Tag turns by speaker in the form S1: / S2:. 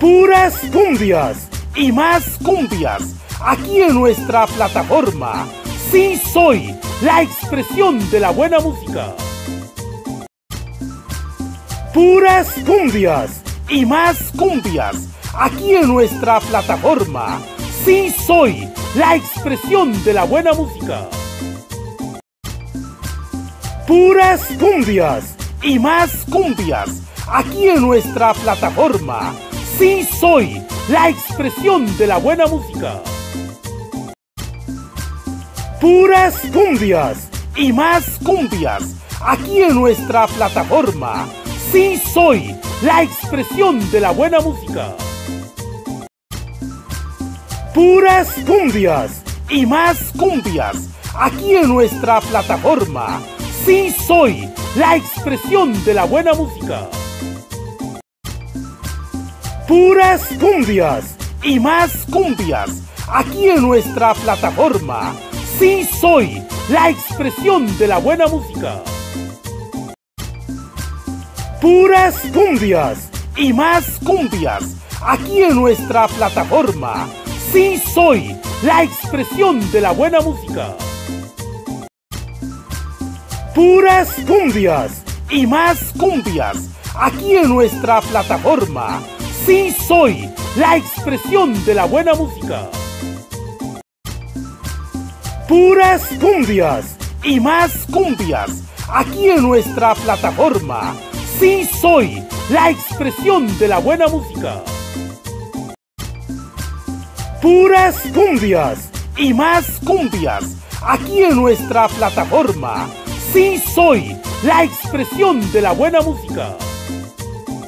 S1: Puras cumbias y más cumbias aquí en nuestra plataforma. Sí soy la expresión de la buena música. Puras cumbias y más cumbias aquí en nuestra plataforma. Sí soy la expresión de la buena música. Puras cumbias y más cumbias aquí en nuestra plataforma. Sí soy la expresión de la buena música. Puras cumbias y más cumbias aquí en nuestra plataforma. Sí soy la expresión de la buena música. Puras cumbias y más cumbias aquí en nuestra plataforma. Sí soy la expresión de la buena música. Puras cumbias y más cumbias aquí en nuestra plataforma. Sí soy la expresión de la buena música. Puras cumbias y más cumbias aquí en nuestra plataforma. Sí soy la expresión de la buena música. Puras cumbias y más cumbias aquí en nuestra plataforma. Sí soy la expresión de la buena música. Puras cumbias y más cumbias aquí en nuestra plataforma. Sí soy la expresión de la buena música. Puras cumbias y más cumbias aquí en nuestra plataforma. Sí soy la expresión de la buena música.